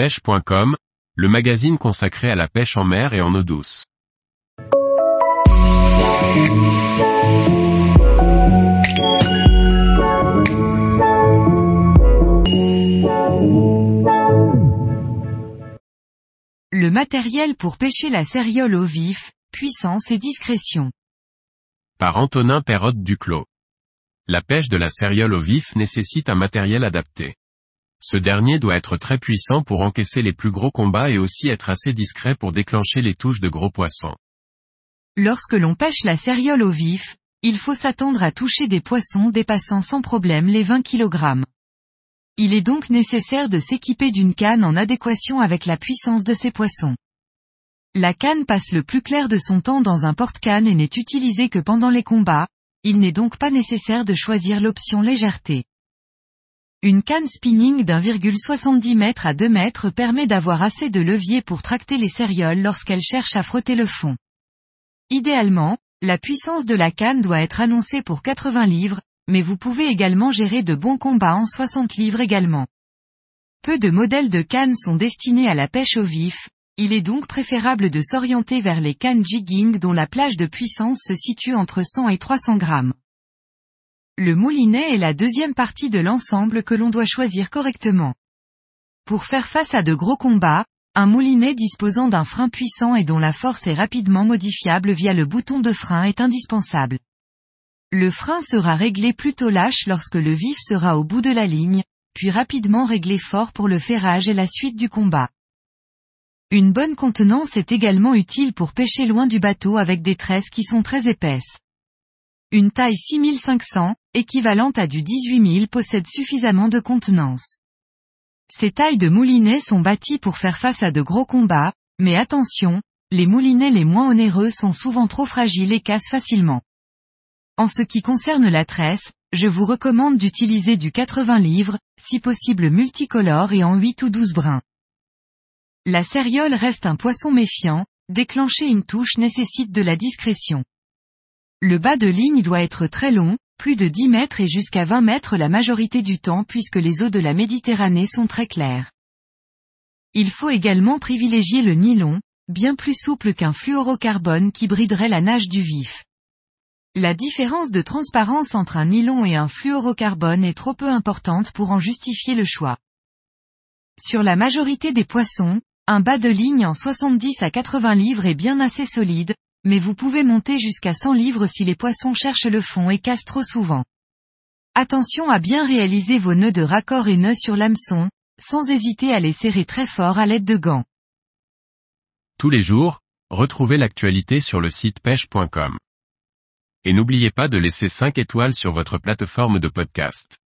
pêche.com, le magazine consacré à la pêche en mer et en eau douce. Le matériel pour pêcher la céréole au vif, puissance et discrétion. Par Antonin Perrotte Duclos. La pêche de la céréole au vif nécessite un matériel adapté. Ce dernier doit être très puissant pour encaisser les plus gros combats et aussi être assez discret pour déclencher les touches de gros poissons. Lorsque l'on pêche la céréole au vif, il faut s'attendre à toucher des poissons dépassant sans problème les 20 kg. Il est donc nécessaire de s'équiper d'une canne en adéquation avec la puissance de ces poissons. La canne passe le plus clair de son temps dans un porte-canne et n'est utilisée que pendant les combats, il n'est donc pas nécessaire de choisir l'option légèreté. Une canne spinning d'1,70 m à 2 m permet d'avoir assez de levier pour tracter les cérioles lorsqu'elles cherchent à frotter le fond. Idéalement, la puissance de la canne doit être annoncée pour 80 livres, mais vous pouvez également gérer de bons combats en 60 livres également. Peu de modèles de cannes sont destinés à la pêche au vif, il est donc préférable de s'orienter vers les cannes jigging dont la plage de puissance se situe entre 100 et 300 grammes. Le moulinet est la deuxième partie de l'ensemble que l'on doit choisir correctement. Pour faire face à de gros combats, un moulinet disposant d'un frein puissant et dont la force est rapidement modifiable via le bouton de frein est indispensable. Le frein sera réglé plutôt lâche lorsque le vif sera au bout de la ligne, puis rapidement réglé fort pour le ferrage et la suite du combat. Une bonne contenance est également utile pour pêcher loin du bateau avec des tresses qui sont très épaisses. Une taille 6500, équivalente à du 18000 possède suffisamment de contenance. Ces tailles de moulinets sont bâties pour faire face à de gros combats, mais attention, les moulinets les moins onéreux sont souvent trop fragiles et cassent facilement. En ce qui concerne la tresse, je vous recommande d'utiliser du 80 livres, si possible multicolore et en 8 ou 12 brins. La céréole reste un poisson méfiant, déclencher une touche nécessite de la discrétion. Le bas de ligne doit être très long, plus de 10 mètres et jusqu'à 20 mètres la majorité du temps puisque les eaux de la Méditerranée sont très claires. Il faut également privilégier le nylon, bien plus souple qu'un fluorocarbone qui briderait la nage du vif. La différence de transparence entre un nylon et un fluorocarbone est trop peu importante pour en justifier le choix. Sur la majorité des poissons, un bas de ligne en 70 à 80 livres est bien assez solide, mais vous pouvez monter jusqu'à 100 livres si les poissons cherchent le fond et cassent trop souvent. Attention à bien réaliser vos nœuds de raccord et nœuds sur l'hameçon, sans hésiter à les serrer très fort à l'aide de gants. Tous les jours, retrouvez l'actualité sur le site pêche.com. Et n'oubliez pas de laisser 5 étoiles sur votre plateforme de podcast.